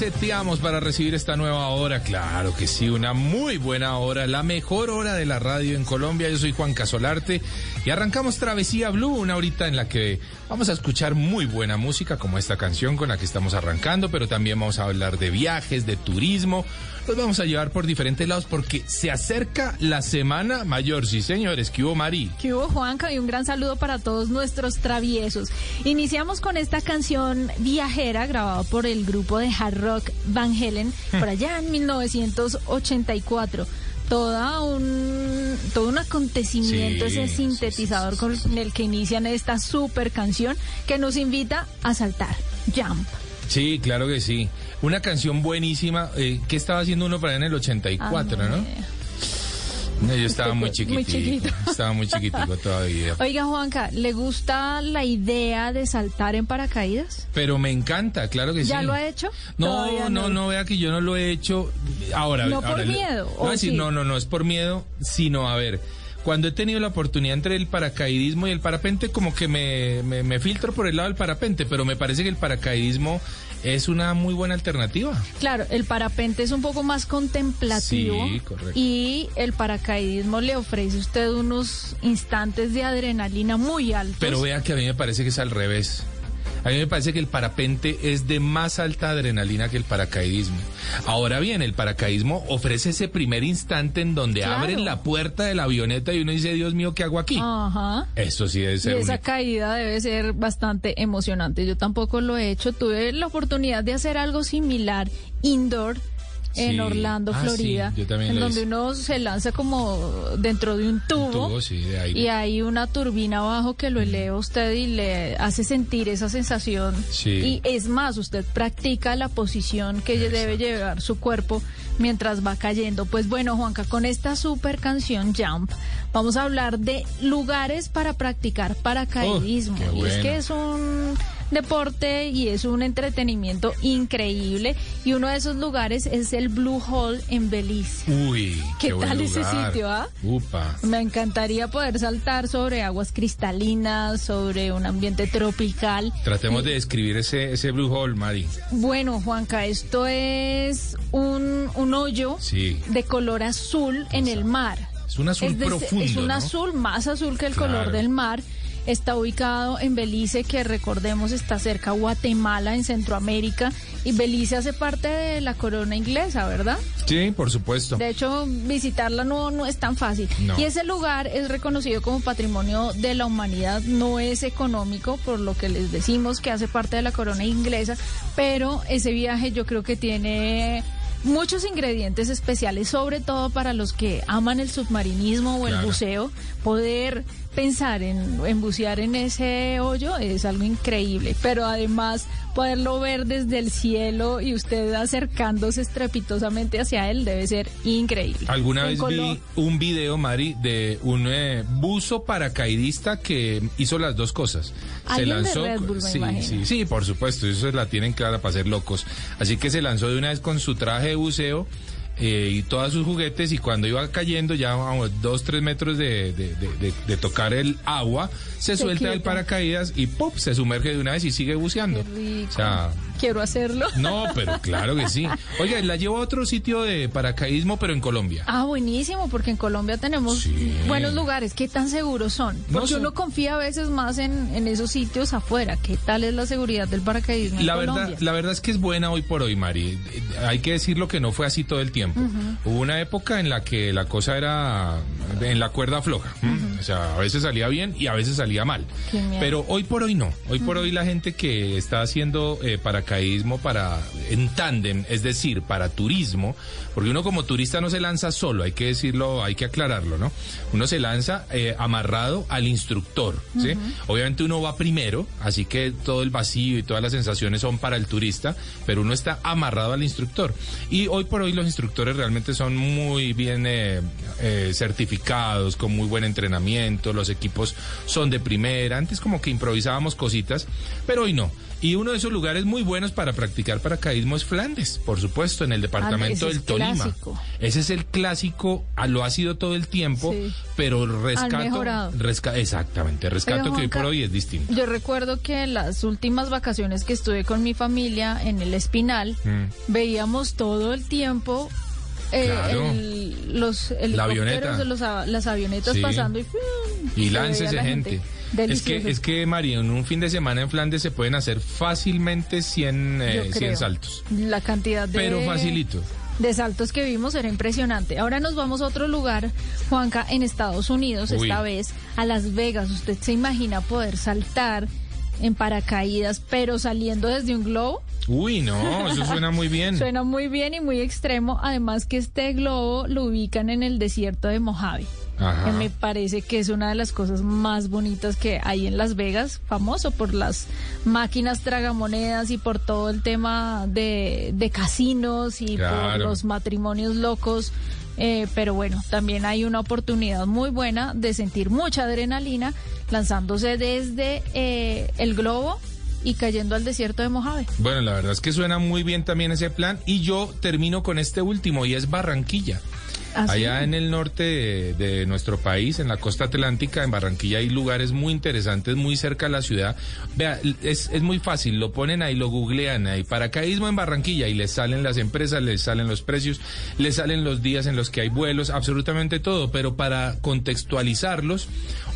Seteamos para recibir esta nueva hora? Claro que sí, una muy buena hora, la mejor hora de la radio en Colombia. Yo soy Juan Casolarte y arrancamos Travesía Blue, una horita en la que vamos a escuchar muy buena música como esta canción con la que estamos arrancando, pero también vamos a hablar de viajes, de turismo. Los vamos a llevar por diferentes lados porque se acerca la Semana Mayor. Sí, señores, ¿qué hubo, Mari? ¿Qué hubo, Juanca? Y un gran saludo para todos nuestros traviesos. Iniciamos con esta canción viajera grabada por el grupo de hard rock Van Helen por allá en 1984 toda un todo un acontecimiento ese sintetizador con el que inician esta super canción que nos invita a saltar Jump. Sí, claro que sí. Una canción buenísima. Eh, ¿Qué estaba haciendo uno para en el 84, no? No, yo estaba muy chiquitito. Muy chiquito. Estaba muy chiquitico todavía. Oiga, Juanca, ¿le gusta la idea de saltar en paracaídas? Pero me encanta, claro que sí. ¿Ya lo ha hecho? No, no, no, vea que yo no lo he hecho. Ahora, no por miedo. No, no, no, no es por miedo, sino a ver. Cuando he tenido la oportunidad entre el paracaidismo y el parapente, como que me, me, me filtro por el lado del parapente, pero me parece que el paracaidismo es una muy buena alternativa. Claro, el parapente es un poco más contemplativo sí, correcto. y el paracaidismo le ofrece a usted unos instantes de adrenalina muy altos. Pero vea que a mí me parece que es al revés. A mí me parece que el parapente es de más alta adrenalina que el paracaidismo. Ahora bien, el paracaidismo ofrece ese primer instante en donde abren la puerta de la avioneta y uno dice, Dios mío, ¿qué hago aquí? Ajá. Eso sí debe ser. Y esa caída debe ser bastante emocionante. Yo tampoco lo he hecho. Tuve la oportunidad de hacer algo similar indoor en Orlando, Ah, Florida, sí, yo también en donde hice. uno se lanza como dentro de un tubo, tubo, sí, de aire. y hay una turbina abajo que lo eleva a usted y le hace sentir esa sensación. Sí. Y es más, usted practica la posición que debe llevar su cuerpo mientras va cayendo. Pues bueno, Juanca, con esta super canción Jump, vamos a hablar de lugares para practicar paracaidismo. Oh, qué y es que es un deporte y es un entretenimiento increíble. Y uno de esos lugares es el Blue Hole en Belice. Uy, ¿Qué, qué, buen tal ese lugar. sitio, ah? Upa. Me encantaría poder saltar sobre aguas cristalinas, sobre un ambiente tropical. Tratemos de describir ese, ese Blue Hole, Mari. Bueno, Juanca, esto es un, un hoyo Sí. de color azul en el mar. Es un azul es, de- profundo, es un ¿no? azul más azul que el Claro. color del mar. Está ubicado en Belice, que recordemos está cerca a Guatemala, en Centroamérica. Y Belice hace parte de la corona inglesa, ¿verdad? Sí, por supuesto. De hecho, visitarla no, no es tan fácil. No. Y ese lugar es reconocido como patrimonio de la humanidad, no es económico, por lo que les decimos que hace parte de la corona inglesa, pero ese viaje yo creo que tiene muchos ingredientes especiales, sobre todo para los que aman el submarinismo o el Claro. buceo, poder pensar en, en bucear en ese hoyo es algo increíble, pero además poderlo ver desde el cielo y usted acercándose estrepitosamente hacia él debe ser increíble. Alguna En vez vi un video, Mari, de un eh, buzo paracaidista que hizo las dos cosas. Alguien de Red Bull, me sí, sí, sí, por supuesto, eso la tienen clara para ser locos. Así que se lanzó de una vez con su traje de buceo eh, y todos sus juguetes y cuando iba cayendo ya a dos, tres metros de, de- de- tocar el agua, se, Se suelta el paracaídas y ¡pum! se sumerge de una vez y sigue buceando. O sea, Quiero hacerlo. no, pero claro que sí. Oiga, la llevo a otro sitio de paracaidismo, pero en Colombia. Ah, buenísimo, porque en Colombia tenemos Sí. buenos lugares. ¿Qué tan seguros son? No Porque son- uno confía a veces más en, en esos sitios afuera. ¿Qué tal es la seguridad del paracaidismo en La Colombia? verdad, la verdad es que es buena hoy por hoy, Mari. Hay que decirlo que no fue así todo el tiempo. Hubo una época en la que la cosa era en la cuerda floja. O sea, a veces salía bien y a veces salía mal. Pero hoy por hoy no. Hoy por hoy la gente que está haciendo eh, paracaidismo para en tándem, es decir, para turismo, porque uno como turista no se lanza solo, hay que decirlo, hay que aclararlo, ¿no? Uno se lanza eh, amarrado al instructor, ¿sí? Obviamente uno va primero, así que todo el vacío y todas las sensaciones son para el turista, pero uno está amarrado al instructor. Y hoy por hoy los instructores realmente son muy bien eh, eh, certificados, con muy buen entrenamiento, los equipos son de primera, antes como que improvisábamos cositas, pero hoy no. Y uno de esos lugares muy buenos para practicar paracaidismo es Flandes, por supuesto, en el departamento es del Tolima. clásico. Ese es el clásico, ah, lo ha sido todo el tiempo, Sí. pero rescato. resca- exactamente, rescato que hoy por hoy es distinto. Yo recuerdo que en las últimas vacaciones que estuve con mi familia en el Espinal, Mm. veíamos todo el tiempo eh, Claro. el- los La avioneta. los las avionetas Sí. pasando y, Y se láncese la gente. Delicioso. que, es que, Mari, en un fin de semana en Flandes se pueden hacer fácilmente 100, eh, Yo 100 creo. saltos. La cantidad de... Pero facilito. de saltos que vimos era impresionante. Ahora nos vamos a otro lugar, Juanca, en Estados Unidos, Uy. esta vez a Las Vegas. ¿Usted se imagina poder saltar en paracaídas, pero saliendo desde un globo? Uy, no, eso suena muy bien. Suena muy bien y muy extremo. Además que este globo lo ubican en el desierto de Mojave. Ajá. Me parece que es una de las cosas más bonitas que hay en Las Vegas, famoso por las máquinas tragamonedas y por todo el tema de, de casinos y por los matrimonios locos. Eh, pero bueno, también hay una oportunidad muy buena de sentir mucha adrenalina lanzándose desde eh, el globo y cayendo al desierto de Mojave. Bueno, la verdad es que suena muy bien también ese plan. Y yo termino con este último y es Barranquilla. ¿Ah, sí? Allá en el norte de, de nuestro país, en la costa atlántica, en Barranquilla, hay lugares muy interesantes, muy cerca de la ciudad. Vea, es, es muy fácil, lo ponen ahí, lo googlean ahí, paracaidismo en Barranquilla, y les salen las empresas, les salen los precios, les salen los días en los que hay vuelos, absolutamente todo. Pero para contextualizarlos,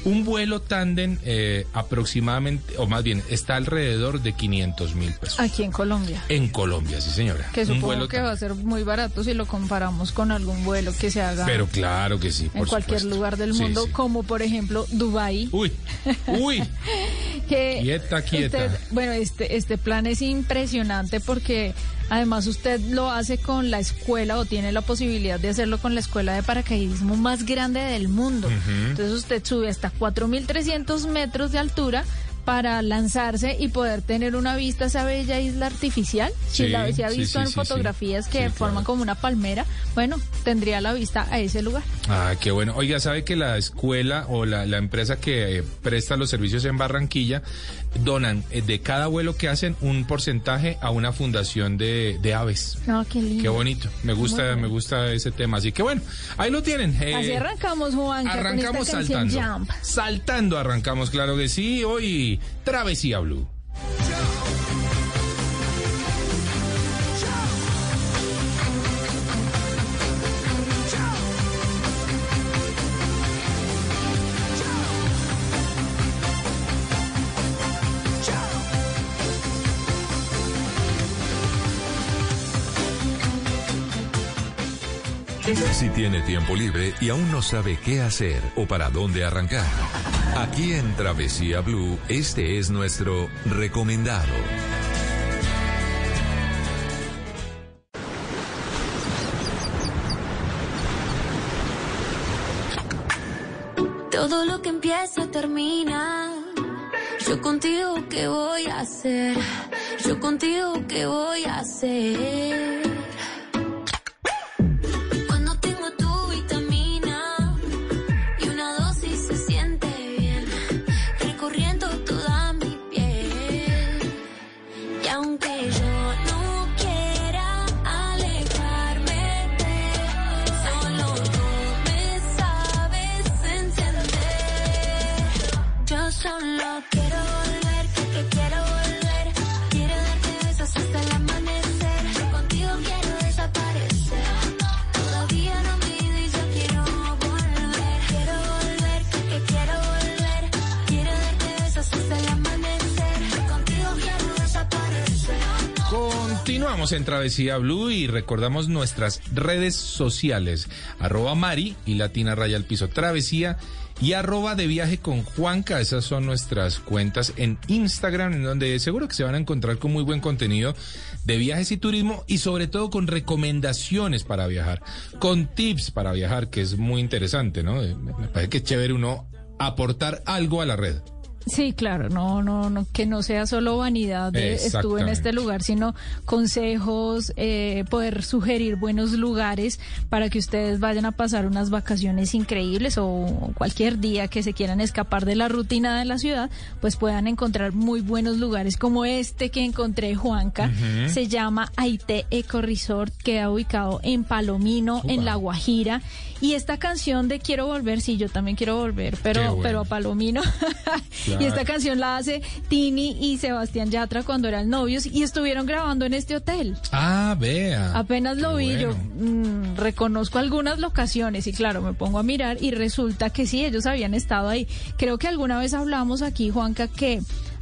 un vuelo tándem eh, aproximadamente, o más bien, está alrededor de 500 mil pesos. Aquí en Colombia. En Colombia, sí señora. Que Un supongo vuelo que va a ser muy barato si lo comparamos con algún vuelo que se haga Pero claro que sí, en por cualquier supuesto. lugar del mundo, sí. como por ejemplo Dubai. Uy, uy. que Quieta, quieta. usted- bueno, este este plan es impresionante porque además usted lo hace con la escuela o tiene la posibilidad de hacerlo con la escuela de paracaidismo más grande del mundo. Entonces usted sube hasta 4.300 metros de altura para lanzarse y poder tener una vista a esa bella isla artificial. si la se ha sí, visto sí, en fotografías que forman claro. como una palmera, bueno, tendría la vista a ese lugar. Ah, qué bueno. Oiga, ¿sabe que la escuela o la, la empresa que eh, presta los servicios en Barranquilla donan eh, de cada vuelo que hacen un porcentaje a una fundación de, de aves. No, qué lindo. Qué bonito. Me gusta, me gusta ese tema. Así que bueno, ahí lo tienen. eh, Así arrancamos, Juan. arrancamos con esta canción saltando. Jump. Saltando arrancamos, claro que sí. Hoy, Travesía Blue. Si tiene tiempo libre y aún no sabe qué hacer o para dónde arrancar. Aquí en Travesía Blue, este es nuestro recomendado. Todo lo que empieza termina. Yo contigo, ¿qué voy a hacer? Yo contigo, ¿qué voy a hacer? Continuamos en Travesía Blue y recordamos nuestras redes sociales. Arroba Mari y Latina Raya al Piso. Travesía y arroba de viaje con Juanca. Esas son nuestras cuentas en Instagram, en donde seguro que se van a encontrar con muy buen contenido de viajes y turismo y sobre todo con recomendaciones para viajar, con tips para viajar, que es muy interesante, ¿no? Me parece que es chévere uno aportar algo a la red. Sí, claro, no, no, no, que no sea solo vanidad de estuve en este lugar, sino consejos, eh, poder sugerir buenos lugares para que ustedes vayan a pasar unas vacaciones increíbles o cualquier día que se quieran escapar de la rutina de la ciudad, pues puedan encontrar muy buenos lugares como este que encontré, Juanca. Se llama Aite Eco Resort, queda ubicado en Palomino, en. La Guajira. Y esta canción de Quiero Volver, sí, yo también quiero volver, pero, bueno. pero a Palomino. Y esta canción la hace Tini y Sebastián Yatra cuando eran novios y estuvieron grabando en este hotel. Ah, vea. Apenas lo vi, yo mm, reconozco algunas locaciones y claro, me pongo a mirar y resulta que sí, ellos habían estado ahí. Creo que alguna vez hablamos aquí, Juanca, que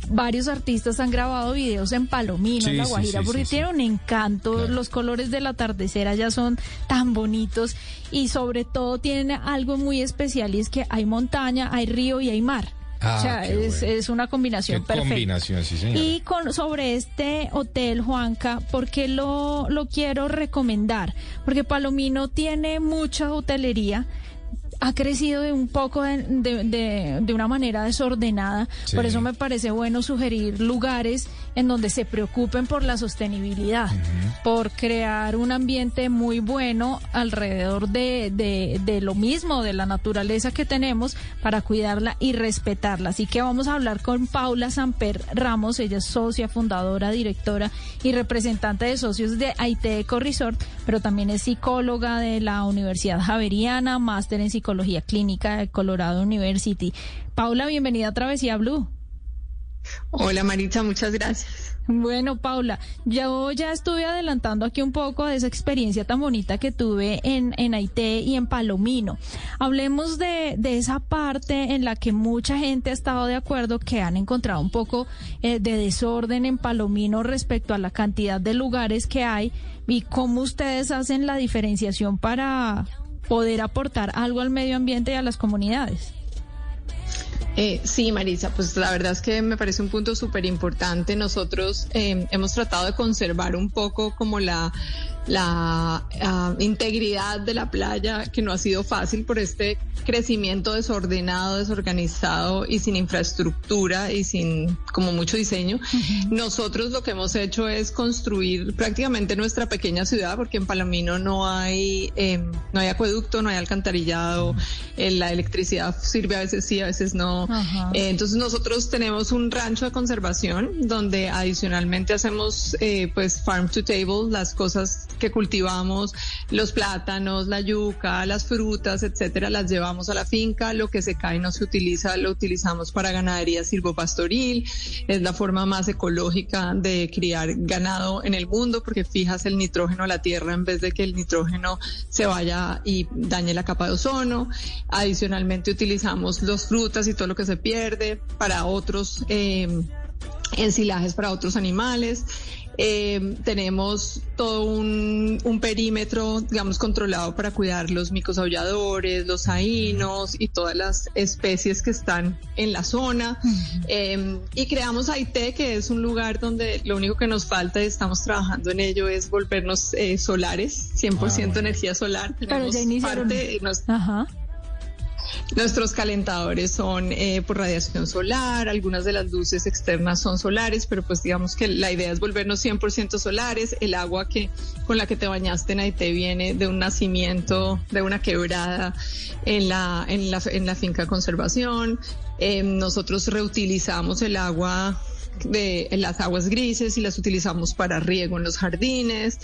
varios artistas han grabado videos en Palomino, en La Guajira, sí, porque sí, tiene un encanto, Claro. los colores del atardecer allá son tan bonitos y sobre todo tienen algo muy especial y es que hay montaña, hay río y hay mar. Ah, o sea, es, bueno. es una combinación Qué perfecta. combinación, sí, señora. Y con, sobre este hotel, Juanca, ¿por qué lo, lo quiero recomendar? Porque Palomino tiene mucha hotelería. Ha crecido de un poco de, de- de- de una manera desordenada. Sí. Por eso me parece bueno sugerir lugares en donde se preocupen por la sostenibilidad, por crear un ambiente muy bueno alrededor de, de- de lo mismo, de la naturaleza que tenemos, para cuidarla y respetarla. Así que vamos a hablar con Paula Samper Ramos, ella es socia, fundadora, directora y representante de socios de Aite Eco Resort, pero también es psicóloga de la Universidad Javeriana, máster en psicología clínica de Colorado University. Paula, bienvenida a Travesía Blue. Hola Maritza, muchas gracias. Bueno, Paula, yo ya estuve adelantando aquí un poco de esa experiencia tan bonita que tuve en, en Haití y en Palomino. Hablemos de, de esa parte en la que mucha gente ha estado de acuerdo que han encontrado un poco eh, de desorden en Palomino respecto a la cantidad de lugares que hay y cómo ustedes hacen la diferenciación para poder aportar algo al medio ambiente y a las comunidades. Eh, sí, Marisa, pues la verdad es que me parece un punto súper importante. Nosotros eh, hemos tratado de conservar un poco como la la ah, integridad de la playa, que no ha sido fácil por este crecimiento desordenado, desorganizado y sin infraestructura y sin como mucho diseño. Nosotros lo que hemos hecho es construir prácticamente nuestra pequeña ciudad, porque en Palomino no hay, eh, no hay acueducto, no hay alcantarillado, eh, la electricidad sirve a veces sí, a veces no. Eh, entonces nosotros tenemos un rancho de conservación donde adicionalmente hacemos eh, pues farm to table, las cosas que cultivamos, los plátanos, la yuca, las frutas, etcétera, las llevamos a la finca, lo que se cae no se utiliza, lo utilizamos para ganadería silvopastoril, es la forma más ecológica de criar ganado en el mundo porque fijas el nitrógeno a la tierra en vez de que el nitrógeno se vaya y dañe la capa de ozono. Adicionalmente utilizamos las frutas y todo lo que se pierde para otros eh, ensilajes para otros animales. Eh, tenemos todo un, un, perímetro, digamos, controlado para cuidar los micos aulladores, los ainos y todas las especies que están en la zona. eh, y creamos AIT, que es un lugar donde lo único que nos falta y estamos trabajando en ello es volvernos eh, solares, 100% ah, bueno. energía solar. Pero ya iniciaron. Parte, nos, Ajá. Nuestros calentadores son eh, por radiación solar, algunas de las luces externas son solares, pero pues digamos que la idea es volvernos 100% solares. El agua que con la que te bañaste en Haití viene de un nacimiento, de una quebrada en la, en la, en la finca conservación. Eh, nosotros reutilizamos el agua de las aguas grises y las utilizamos para riego en los jardines.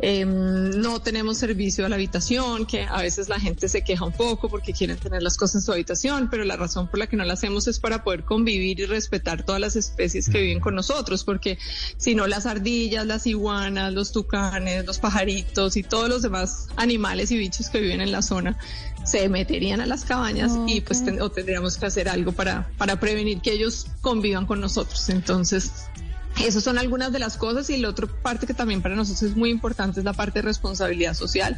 Eh, no tenemos servicio a la habitación, que a veces la gente se queja un poco porque quieren tener las cosas en su habitación, pero la razón por la que no lo hacemos es para poder convivir y respetar todas las especies que viven con nosotros, porque si no las ardillas, las iguanas, los tucanes, los pajaritos y todos los demás animales y bichos que viven en la zona se meterían a las cabañas okay. y pues ten, o tendríamos que hacer algo para, para prevenir que ellos convivan con nosotros. Entonces, esas son algunas de las cosas y la otra parte que también para nosotros es muy importante es la parte de responsabilidad social.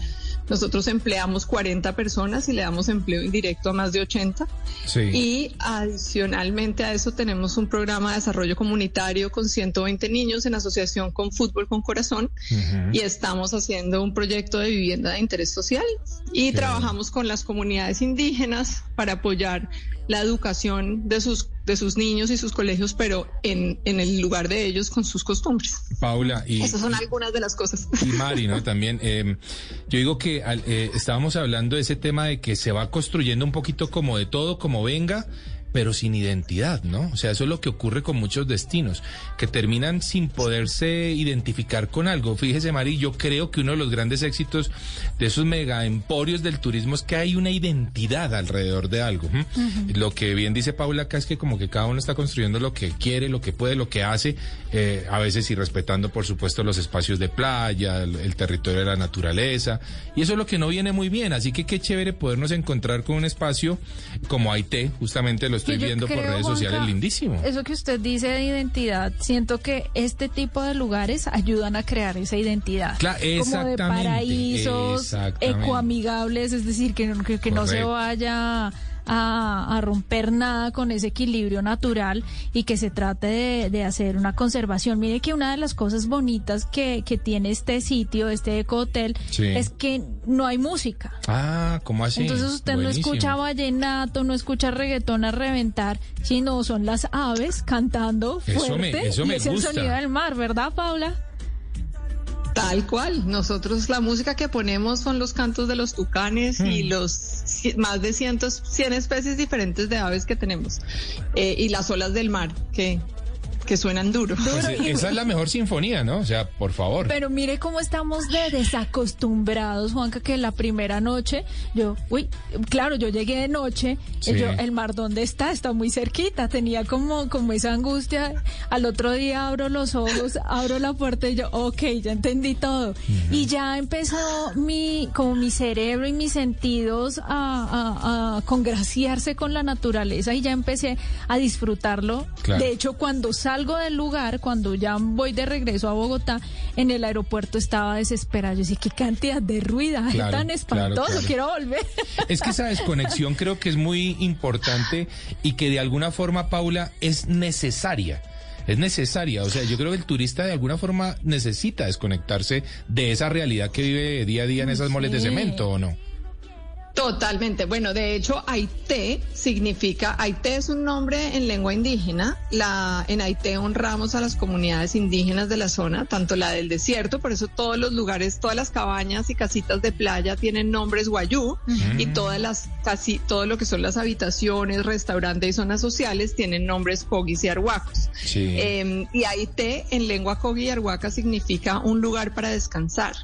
Nosotros empleamos 40 personas y le damos empleo indirecto a más de 80. Sí. Y adicionalmente a eso tenemos un programa de desarrollo comunitario con 120 niños en asociación con Fútbol con Corazón uh -huh. y estamos haciendo un proyecto de vivienda de interés social y trabajamos con las comunidades indígenas para apoyar la educación de sus de sus niños y sus colegios, pero en, en el lugar de ellos con sus costumbres. Paula, y esas son algunas de las cosas. Y Mari, ¿no? También, eh, yo digo que eh, estábamos hablando de ese tema de que se va construyendo un poquito como de todo, como venga, pero sin identidad, ¿no? O sea, eso es lo que ocurre con muchos destinos, que terminan sin poderse identificar con algo. Fíjese, Mari, yo creo que uno de los grandes éxitos de esos mega emporios del turismo es que hay una identidad alrededor de algo. ¿eh? Uh -huh. Lo que bien dice Paula acá es que como que cada uno está construyendo lo que quiere, lo que puede, lo que hace, eh, a veces y respetando, por supuesto, los espacios de playa, el, el territorio de la naturaleza, y eso es lo que no viene muy bien. Así que qué chévere podernos encontrar con un espacio como Haití, justamente lo estoy viendo por redes Juanca, sociales, lindísimo. Eso que usted dice de identidad, siento que este tipo de lugares ayudan a crear esa identidad. Claro, como de paraísos ecoamigables, es decir, que, que, que no se vaya a, a, romper nada con ese equilibrio natural y que se trate de, de, hacer una conservación. Mire que una de las cosas bonitas que, que tiene este sitio, este ecohotel, sí. es que no hay música. Ah, ¿cómo así? Entonces usted Buenísimo. no escucha vallenato, no escucha reggaetón a reventar, sino son las aves cantando fuerte eso me, eso y me es gusta. el sonido del mar, ¿verdad, Paula? Tal cual. Nosotros la música que ponemos son los cantos de los tucanes mm. y los más de cientos, 100 especies diferentes de aves que tenemos. Eh, y las olas del mar que que suenan duro. Pues esa es la mejor sinfonía, ¿no? O sea, por favor. Pero mire cómo estamos de desacostumbrados, Juanca, que la primera noche, yo, uy, claro, yo llegué de noche, sí. yo, el mar, ¿dónde está? Está muy cerquita, tenía como, como esa angustia. Al otro día abro los ojos, abro la puerta y yo, ok, ya entendí todo. Uh -huh. Y ya empezó mi, como mi cerebro y mis sentidos a, a, a congraciarse con la naturaleza y ya empecé a disfrutarlo. Claro. De hecho, cuando salgo salgo del lugar, cuando ya voy de regreso a Bogotá, en el aeropuerto estaba desesperada. Yo decía, qué cantidad de ruido, claro, tan espantoso, claro, claro. quiero volver. Es que esa desconexión creo que es muy importante y que de alguna forma, Paula, es necesaria es necesaria. O sea, yo creo que el turista de alguna forma necesita desconectarse de esa realidad que vive día a día en esas moles de cemento, ¿o no? Totalmente. Bueno, de hecho, Aité significa, Aité es un nombre en lengua indígena. La, en Aité honramos a las comunidades indígenas de la zona, tanto la del desierto, por eso todos los lugares, todas las cabañas y casitas de playa tienen nombres guayú y todas las, casi todo lo que son las habitaciones, restaurantes y zonas sociales tienen nombres cogis y arhuacos. Sí. Eh, y Aité en lengua cogi y arhuaca significa un lugar para descansar.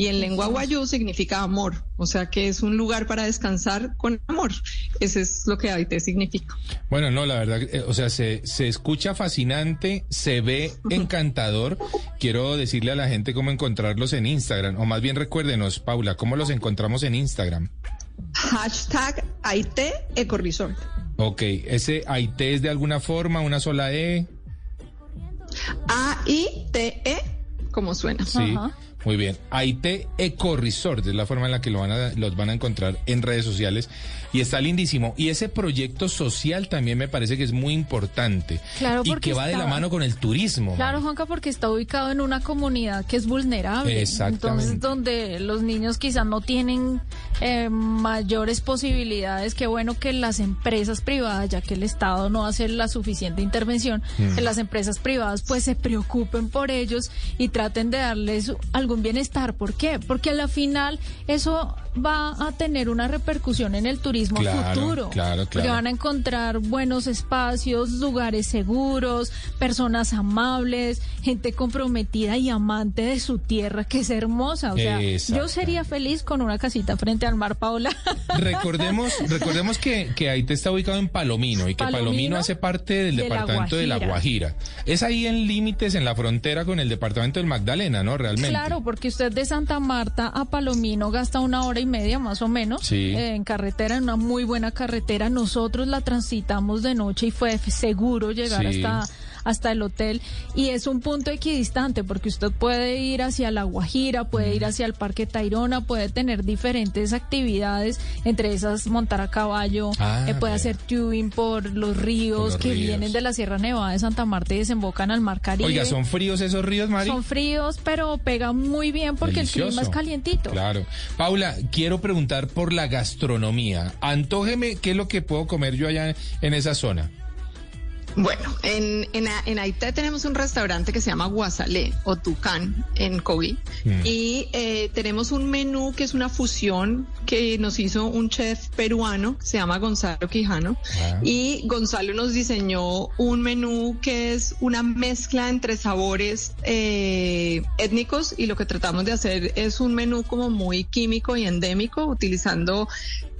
Y en lengua guayú significa amor. O sea que es un lugar para descansar con amor. Ese es lo que Aité significa. Bueno, no, la verdad, eh, o sea, se, se escucha fascinante, se ve encantador. Quiero decirle a la gente cómo encontrarlos en Instagram, o más bien recuérdenos, Paula, cómo los encontramos en Instagram. Hashtag Ecoresort. Ok, ese IT es de alguna forma, una sola E. A-I-T-E, como suena. Sí, Ajá. Muy bien. IT Eco Resort es la forma en la que lo van a, los van a encontrar en redes sociales y está lindísimo. Y ese proyecto social también me parece que es muy importante Claro, y porque que va de la mano con el turismo. Claro. Juanca, porque está ubicado en una comunidad que es vulnerable. Exactamente. Entonces, donde los niños quizás no tienen eh, mayores posibilidades, que bueno que las empresas privadas, ya que el Estado no hace la suficiente intervención, Mm. que las empresas privadas pues se preocupen por ellos y traten de darles algún bienestar. ¿Por qué? Porque a la final eso va a tener una repercusión en el turismo Claro, futuro. claro, Porque claro. van a encontrar buenos espacios, lugares seguros, personas amables, gente comprometida y amante de su tierra, que es hermosa. O sea, yo sería feliz con una casita frente al mar, Paula. Recordemos, recordemos que, que Aite está ubicado en Palomino y que Palomino, Palomino hace parte del de la departamento de La Guajira. Es ahí en límites, en la frontera con el departamento del Magdalena, ¿no? Realmente. Claro, porque usted de Santa Marta a Palomino gasta una hora y media más o menos Sí. eh, en carretera, en una muy buena carretera. Nosotros la transitamos de noche y fue seguro llegar Sí. hasta hasta el hotel y es un punto equidistante porque usted puede ir hacia La Guajira, puede Mm. ir hacia el Parque Tayrona, puede tener diferentes actividades, entre esas montar a caballo, Ah, eh, puede hacer tubing por los ríos Por los que ríos. vienen de la Sierra Nevada de Santa Marta y desembocan al Mar Caribe. Oiga, ¿son fríos esos ríos, Mari? Son fríos, pero pegan muy bien porque el clima es calientito. Claro. Paula, quiero preguntar por la gastronomía. Antójeme qué es lo que puedo comer yo allá en esa zona. Bueno, en, en, en Aité tenemos un restaurante que se llama Guasalé o Tucán en Kobe Mm. y eh, tenemos un menú que es una fusión que nos hizo un chef peruano que se llama Gonzalo Quijano Ah. y Gonzalo nos diseñó un menú que es una mezcla entre sabores eh, étnicos y lo que tratamos de hacer es un menú como muy químico y endémico utilizando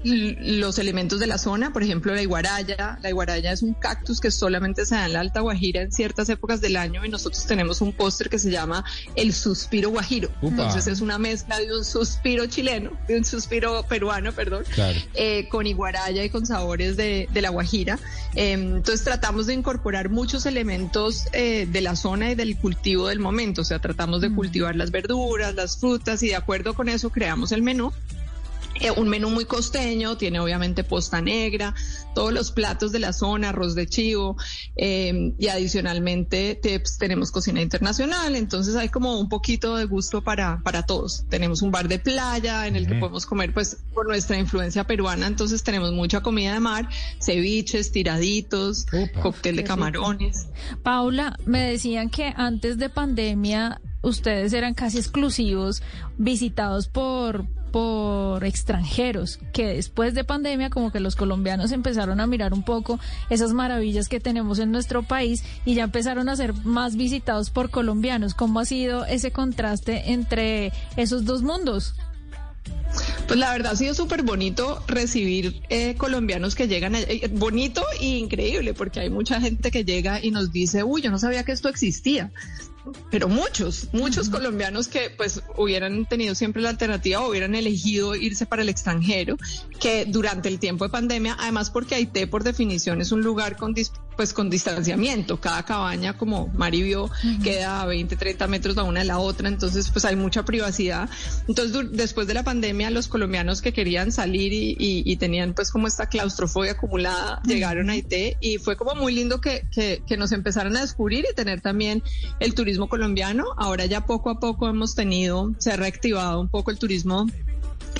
los elementos de la zona, por ejemplo la iguaraya. La iguaraya es un cactus que solamente se da en la Alta Guajira en ciertas épocas del año y nosotros tenemos un póster que se llama el suspiro guajiro. Upa. Entonces es una mezcla de un suspiro chileno, de un suspiro peruano, perdón, Claro. eh, con iguaraya y con sabores de, de la Guajira. Eh, entonces tratamos de incorporar muchos elementos eh, de la zona y del cultivo del momento, o sea, tratamos de cultivar las verduras, las frutas y de acuerdo con eso creamos el menú. Eh, un menú muy costeño, tiene obviamente posta negra, todos los platos de la zona, arroz de chivo eh, y adicionalmente te- pues, tenemos cocina internacional, entonces hay como un poquito de gusto para, para todos. Tenemos un bar de playa en el que podemos comer pues por nuestra influencia peruana, entonces tenemos mucha comida de mar, ceviches, tiraditos, cóctel de camarones. Paula, me decían que antes de pandemia ustedes eran casi exclusivos, visitados por por extranjeros, que después de pandemia como que los colombianos empezaron a mirar un poco esas maravillas que tenemos en nuestro país y ya empezaron a ser más visitados por colombianos. ¿Cómo ha sido ese contraste entre esos dos mundos? Pues la verdad ha sido súper bonito recibir eh, colombianos que llegan, a- eh, bonito e increíble, porque hay mucha gente que llega y nos dice, uy, yo no sabía que esto existía. Pero muchos, muchos colombianos que pues hubieran tenido siempre la alternativa o hubieran elegido irse para el extranjero, que durante el tiempo de pandemia, además porque Haití por definición es un lugar con dis- pues con distanciamiento. Cada cabaña, como Mari vio, queda a 20, 30 metros la una de la otra, entonces pues hay mucha privacidad. Entonces después de la pandemia los colombianos que querían salir y, y- y tenían pues como esta claustrofobia acumulada llegaron a Haití y fue como muy lindo que, que, que nos empezaran a descubrir y tener también el turismo colombiano. Ahora ya poco a poco hemos tenido, se ha reactivado un poco el turismo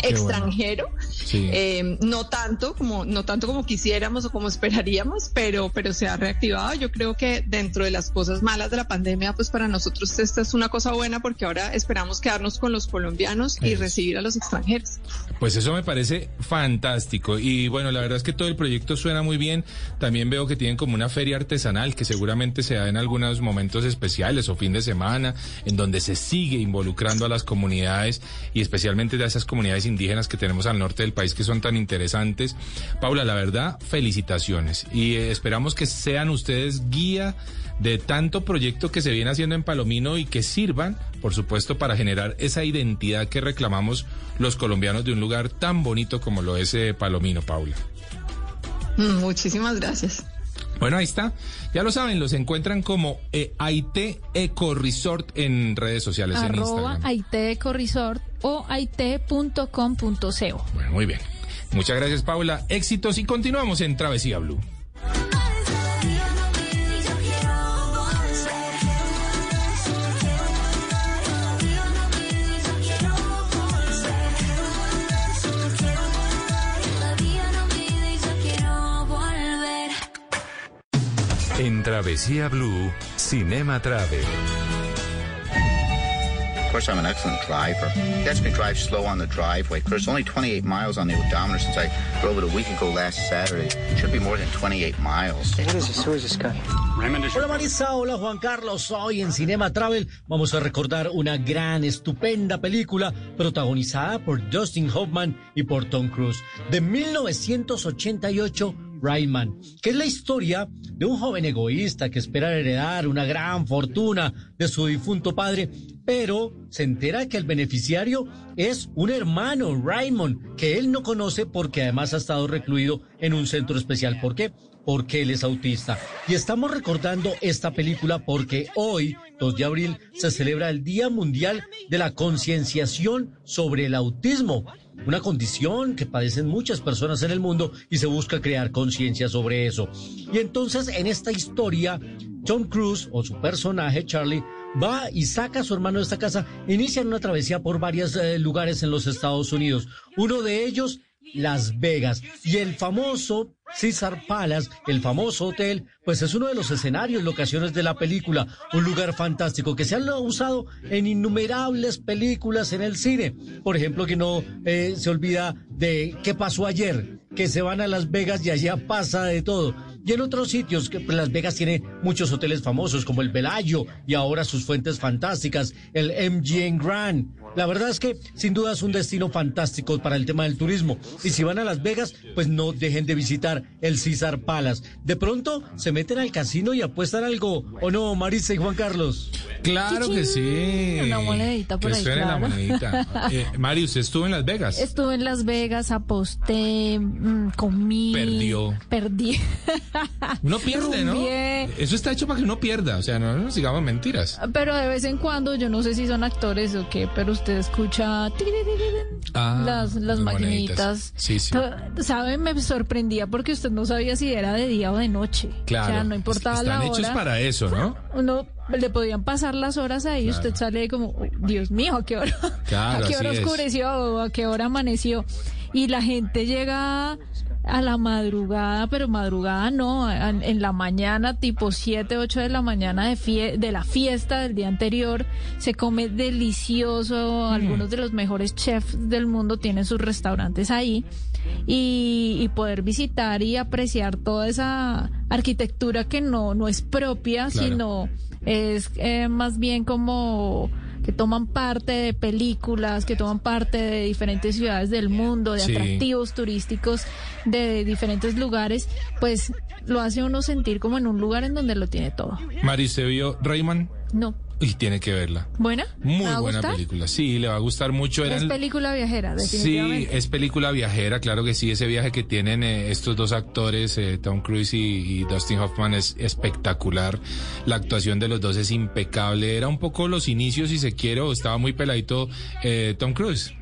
extranjero Sí. eh, no tanto como no tanto como quisiéramos o como esperaríamos pero pero se ha reactivado yo creo que dentro de las cosas malas de la pandemia pues para nosotros esta es una cosa buena porque ahora esperamos quedarnos con los colombianos y recibir a los extranjeros Pues eso me parece fantástico. Y bueno, la verdad es que todo el proyecto suena muy bien. También veo que tienen como una feria artesanal que seguramente se da en algunos momentos especiales o fin de semana, en donde se sigue involucrando a las comunidades y especialmente a esas comunidades indígenas que tenemos al norte del país que son tan interesantes. Paula, la verdad, felicitaciones. Y eh, esperamos que sean ustedes guía de tanto proyecto que se viene haciendo en Palomino y que sirvan, por supuesto, para generar esa identidad que reclamamos los colombianos de un lugar tan bonito como lo es eh, Palomino, Paula. Muchísimas gracias Bueno, ahí está. Ya lo saben, los encuentran como eh, Aite Eco Resort en redes sociales, en Arroba Instagram. Aiteco Resort o aite.com.co. Bueno, muy bien. Muchas gracias, Paula. Éxitos y continuamos en Travesía Blue. En Travesía Blue, Cinema Travel. Of course, I'm an excellent driver. He lets me drive slow on the driveway. There's only 28 miles on the odometer since I drove it a week ago last Saturday. Should be more than 28 miles. What is this? Who is this guy? Hola Marisa, hola Juan Carlos. Hoy en Cinema Travel vamos a recordar una gran, estupenda película protagonizada por Dustin Hoffman y por Tom Cruise de 1988. Rayman, que es la historia de un joven egoísta que espera heredar una gran fortuna de su difunto padre, pero se entera que el beneficiario es un hermano, Raymond, que él no conoce porque además ha estado recluido en un centro especial. ¿Por qué? porque él es autista. Y estamos recordando esta película porque hoy, 2 de abril, se celebra el Día Mundial de la Concienciación sobre el Autismo, una condición que padecen muchas personas en el mundo y se busca crear conciencia sobre eso. Y entonces en esta historia, Tom Cruise o su personaje, Charlie, va y saca a su hermano de esta casa, inician una travesía por varios eh, lugares en los Estados Unidos. Uno de ellos las Vegas. Y el famoso Caesar Palace, el famoso hotel, pues es uno de los escenarios, locaciones de la película, un lugar fantástico que se han usado en innumerables películas en el cine. Por ejemplo, que no eh, se olvida de qué pasó ayer, que se van a Las Vegas y allá pasa de todo. Y en otros sitios, que pues, Las Vegas tiene muchos hoteles famosos como el Bellagio y ahora sus fuentes fantásticas, el MGM Grand. La verdad es que sin duda es un destino fantástico para el tema del turismo. Y si van a Las Vegas, pues no dejen de visitar el Caesar Palace. De pronto se meten al casino y apuestan algo, ¿o no, Marisa y Juan Carlos? Claro que sí. Una monedita por que ahí, suene la claro. monedita. Eh, Mari, usted estuvo en Las Vegas. Estuve en Las Vegas, aposté, mm, comí. Perdió. Perdí. Uno pierde, ¿no? Eso está hecho para que uno pierda. O sea, no nos digamos mentiras. Pero de vez en cuando, yo no sé si son actores o qué, pero usted escucha Ah, las, las maquinitas. Sí, sí. ¿Sabe? Me sorprendía porque usted no sabía si era de día o de noche. Claro. O sea, no importaba Están la hechos hora. para eso, ¿no? Uno le podían pasar las horas ahí y usted sale como, "Uy, Dios mío, ¿a qué hora? Claro, ¿A qué hora es. oscureció o a qué hora amaneció? Y la gente llega a la madrugada, pero madrugada no, en la mañana, tipo 7, 8 de la mañana de, fie- de la fiesta del día anterior, se come delicioso, algunos de los mejores chefs del mundo tienen sus restaurantes ahí. Y, y poder visitar y apreciar toda esa arquitectura que no, no es propia, Claro. sino es eh, más bien como que toman parte de películas, que toman parte de diferentes ciudades del mundo, de Sí. atractivos turísticos de diferentes lugares, pues lo hace uno sentir como en un lugar en donde lo tiene todo. Mari, ¿usted vio Rayman? No, Y tiene que verla. ¿Buena? Muy ¿Me va a buena gustar? película. Sí, le va a gustar mucho. Es película viajera, Sí, definitivamente. es película viajera, claro que sí. Ese viaje que tienen eh, estos dos actores, eh, Tom Cruise y, y Dustin Hoffman, es espectacular. La actuación de los dos es impecable. Era un poco los inicios, si se quiere, o estaba muy peladito eh, Tom Cruise,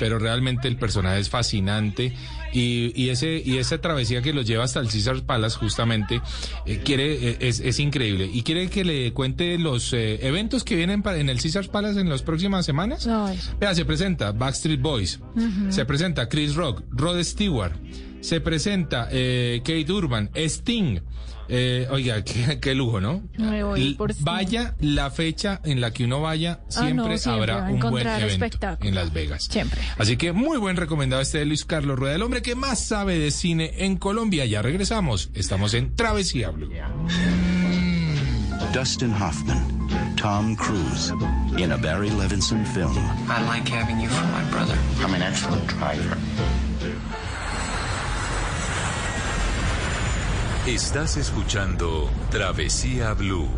pero realmente el personaje es fascinante. Y, y ese y esa travesía que los lleva hasta el Caesar Palace justamente eh, quiere eh, es, es increíble y quiere que le cuente los eh, eventos que vienen para, en el Caesar Palace en las próximas semanas Ay. Vea, se presenta Backstreet Boys, se presenta Chris Rock, Rod Stewart, se presenta eh, Kate Urban, Sting. Eh, oiga, qué, qué lujo, ¿no? Me voy por. Vaya la fecha en la que uno vaya, Ah, no, siempre, habrá un buen evento espectáculo. en Las Vegas. Siempre. Así que muy buen recomendado este de Luis Carlos Rueda, el hombre que más sabe de cine en Colombia. Ya regresamos, estamos en Travesía Blue. Dustin Hoffman, Tom Cruise, in a Barry Levinson film. I like having you for my brother. I'm an excellent driver. Estás escuchando Travesía Blue.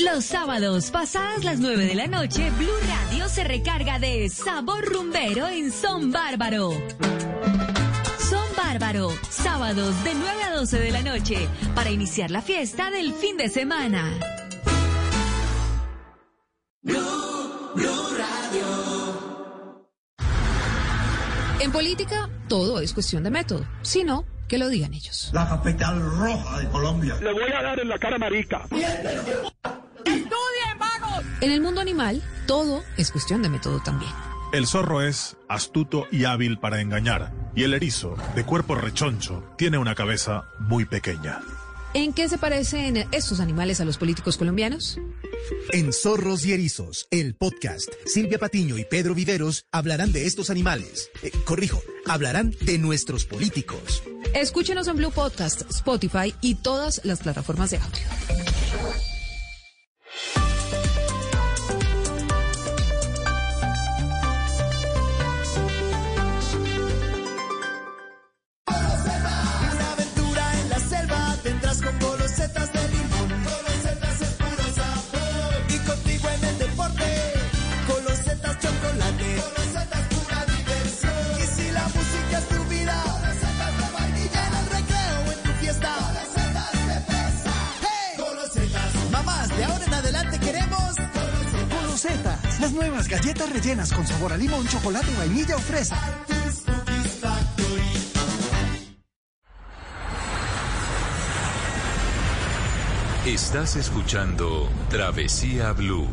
Los sábados, pasadas las 9 de la noche, Blue Radio se recarga de sabor rumbero en Son Bárbaro. Son Bárbaro, sábados de 9 a 12 de la noche, para iniciar la fiesta del fin de semana. En política, todo es cuestión de método. Si no, que lo digan ellos. La capital roja de Colombia. Le voy a dar en la cara marica. En el mundo animal, todo es cuestión de método también. El zorro es astuto y hábil para engañar, y el erizo, de cuerpo rechoncho, tiene una cabeza muy pequeña. ¿En qué se parecen estos animales a los políticos colombianos? En Zorros y Erizos, el podcast, Silvia Patiño y Pedro Viveros hablarán de estos animales. Eh, corrijo, hablarán de nuestros políticos. Escúchenos en Blue Podcast, Spotify y todas las plataformas de audio. Las nuevas galletas rellenas con sabor a limón, chocolate, vainilla o fresa. Estás escuchando Travesía Blue.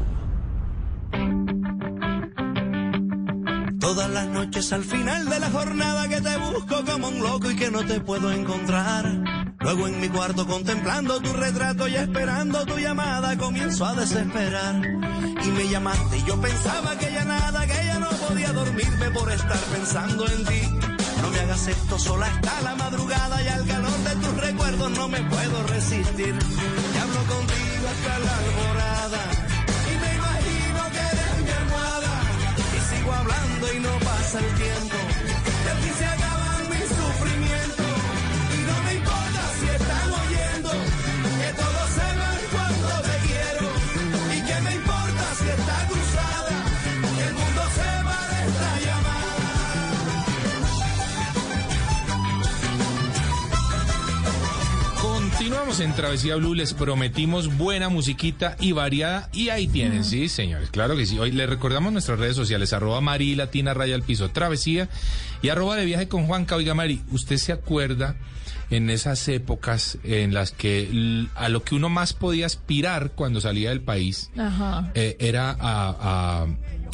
Todas las noches al final de la jornada que te busco como un loco y que no te puedo encontrar. Luego en mi cuarto contemplando tu retrato y esperando tu llamada comienzo a desesperar. Y me llamaste y yo pensaba que ya nada, que ya no podía dormirme por estar pensando en ti. No me hagas esto sola hasta la madrugada y al calor de tus recuerdos no me puedo resistir. Y hablo contigo hasta la alborada y me imagino que eres mi almohada y sigo hablando y no pasa el tiempo. Se En Travesía Blue, les prometimos buena musiquita y variada y ahí tienen, sí señores, claro que sí. Hoy les recordamos nuestras redes sociales, arroba Mari Latina Raya al Piso Travesía y arroba de viaje con Juanca. Oiga Mari, ¿usted se acuerda en esas épocas en las que a lo que uno más podía aspirar cuando salía del país Ajá. eh, era a, a-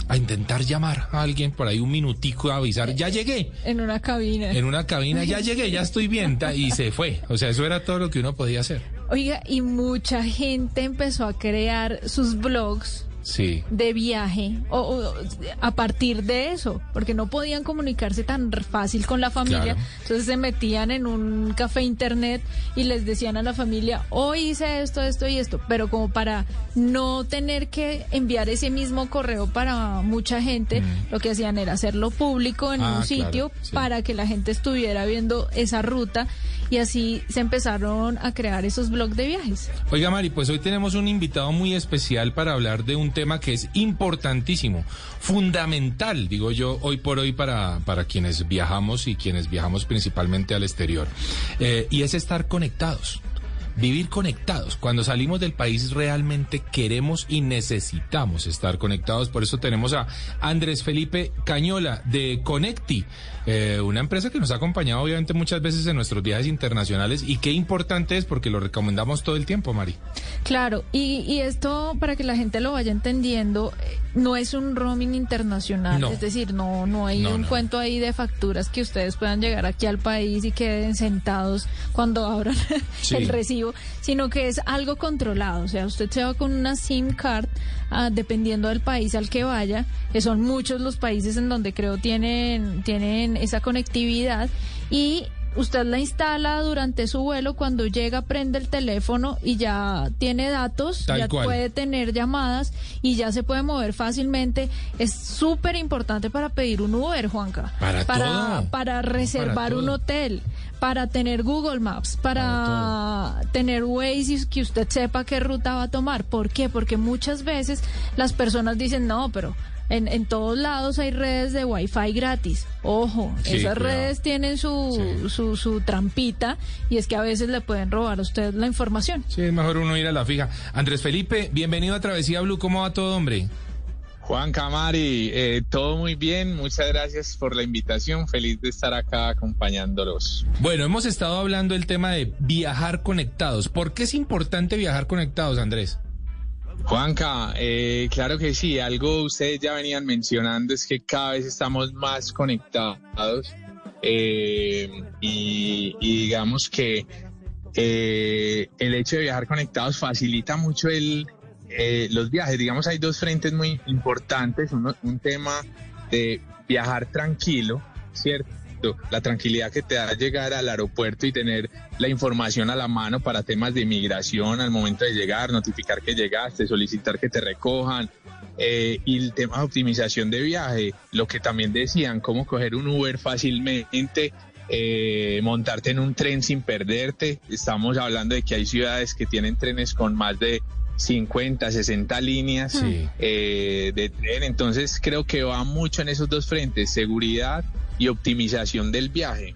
a intentar llamar a alguien por ahí un minutico a avisar, ya llegué En una cabina. en una cabina, ya llegué, ya estoy bien, y se fue. O sea, eso era todo lo que uno podía hacer. Oiga, y mucha gente empezó a crear sus blogs Sí. de viaje o, o a partir de eso, porque no podían comunicarse tan fácil con la familia. Claro. Entonces se metían en un café internet y les decían a la familia, hoy hice esto, esto y esto, pero como para no tener que enviar ese mismo correo para mucha gente, lo que hacían era hacerlo público en Mm. Ah, un claro, sitio sí. para que la gente estuviera viendo esa ruta y así se empezaron a crear esos blogs de viajes. Oiga, Mari, pues hoy tenemos un invitado muy especial para hablar de un tema que es importantísimo, fundamental, digo yo, hoy por hoy para, para quienes viajamos y quienes viajamos principalmente al exterior. Eh, y es estar conectados. Vivir conectados. Cuando salimos del país realmente queremos y necesitamos estar conectados. Por eso tenemos a Andrés Felipe Cañola de Conecti, eh, una empresa que nos ha acompañado obviamente muchas veces en nuestros viajes internacionales y qué importante es porque lo recomendamos todo el tiempo, Mari. Claro, y, y esto para que la gente lo vaya entendiendo, eh, no es un roaming internacional, No. es decir, no, no hay No, un no. cuento ahí de facturas que ustedes puedan llegar aquí al país y queden sentados cuando abran Sí. el recibo, sino que es algo controlado, o sea, usted se va con una SIM card, ah, dependiendo del país al que vaya, que son muchos los países en donde creo tienen, tienen esa conectividad y Usted la instala durante su vuelo, cuando llega prende el teléfono y ya tiene datos, Tal ya cual. puede tener llamadas y ya se puede mover fácilmente. Es súper importante para pedir un Uber, Juanca. Para todo. para reservar un hotel, para tener Google Maps, para, tener Waze y que usted sepa qué ruta va a tomar. ¿Por qué? Porque muchas veces las personas dicen, no, pero en, en todos lados hay redes de Wi-Fi gratis. Ojo, Sí, esas cuidado. redes tienen su, su, su trampita y es que a veces le pueden robar a usted la información. Sí, es mejor uno ir a la fija. Andrés Felipe, bienvenido a Travesía Blue. ¿Cómo va todo, hombre? Juan Camari, eh, todo muy bien, muchas gracias por la invitación, feliz de estar acá acompañándolos. Bueno, hemos estado hablando del tema de viajar conectados. ¿Por qué es importante viajar conectados, Andrés? Juanca, eh, claro que sí, algo ustedes ya venían mencionando es que cada vez estamos más conectados eh, y, y digamos que eh, el hecho de viajar conectados facilita mucho el, eh, los viajes. Digamos, hay dos frentes muy importantes. Uno, un tema de viajar tranquilo, ¿cierto? La tranquilidad que te da llegar al aeropuerto y tener la información a la mano para temas de migración al momento de llegar, notificar que llegaste, solicitar que te recojan. eh, y el tema de optimización de viaje, lo que también decían, cómo coger un Uber fácilmente, eh, montarte en un tren sin perderte. Estamos hablando de que hay ciudades que tienen trenes con más de 50, 60 líneas Sí. eh, de tren. Entonces creo que va mucho en esos dos frentes, seguridad y optimización del viaje.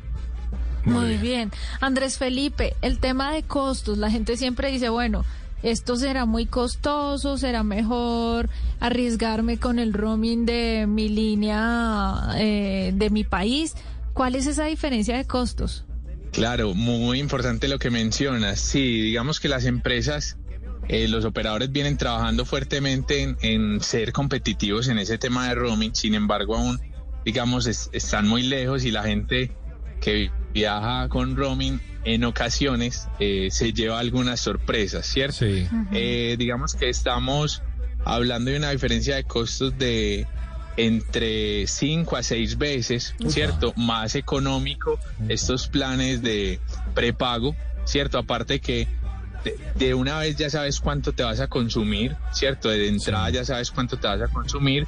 Muy bien. Andrés Felipe, el tema de costos, la gente siempre dice, bueno, esto será muy costoso, será mejor arriesgarme con el roaming de mi línea eh, de mi país. ¿Cuál es esa diferencia de costos? Claro, muy importante lo que mencionas. Sí, digamos que las empresas, eh, los operadores vienen trabajando fuertemente en, en ser competitivos en ese tema de roaming, sin embargo aún, digamos, es- están muy lejos y la gente que viaja con roaming en ocasiones eh, se lleva algunas sorpresas, ¿cierto? Sí. Eh, digamos que estamos hablando de una diferencia de costos de entre 5 a 6 veces, ¿cierto? Más económico estos planes de prepago, ¿cierto? Aparte que de, de una vez ya sabes cuánto te vas a consumir, ¿cierto? De entrada ya sabes cuánto te vas a consumir.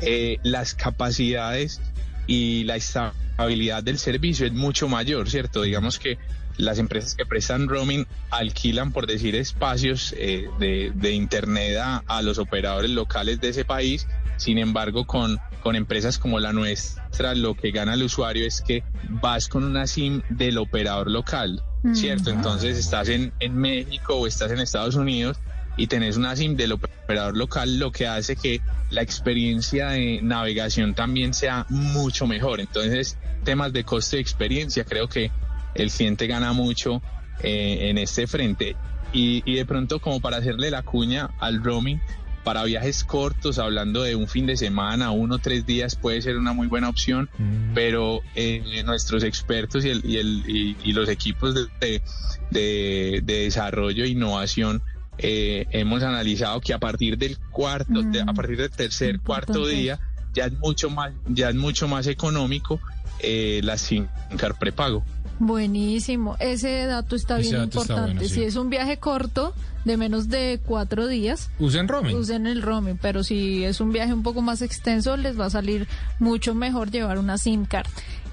Eh, las capacidades y la estabilidad del servicio es mucho mayor, ¿cierto? Digamos que las empresas que prestan roaming alquilan, por decir, espacios eh, de, de Internet a, a los operadores locales de ese país. Sin embargo, con, con empresas como la nuestra, lo que gana el usuario es que vas con una SIM del operador local, ¿cierto? Entonces estás en, en México o estás en Estados Unidos y tenés una SIM del operador local, lo que hace que la experiencia de navegación también sea mucho mejor. Entonces, temas de coste de experiencia, creo que el cliente gana mucho eh, en este frente. Y, y de pronto, como para hacerle la cuña al roaming, para viajes cortos, hablando de un fin de semana, uno o tres días, puede ser una muy buena opción, pero eh, nuestros expertos y, el, y, el, y, y los equipos de, de, de desarrollo e innovación eh, hemos analizado que a partir del cuarto, de- a partir del tercer, cuarto día, ya es mucho más, ya es mucho más económico eh, la SIM prepago. Buenísimo, ese dato está Ese bien dato está importante. bueno, sí. Si es un viaje corto, de menos de cuatro días, Usen roaming. usen el roaming, pero si es un viaje un poco más extenso, les va a salir mucho mejor llevar una SIM card.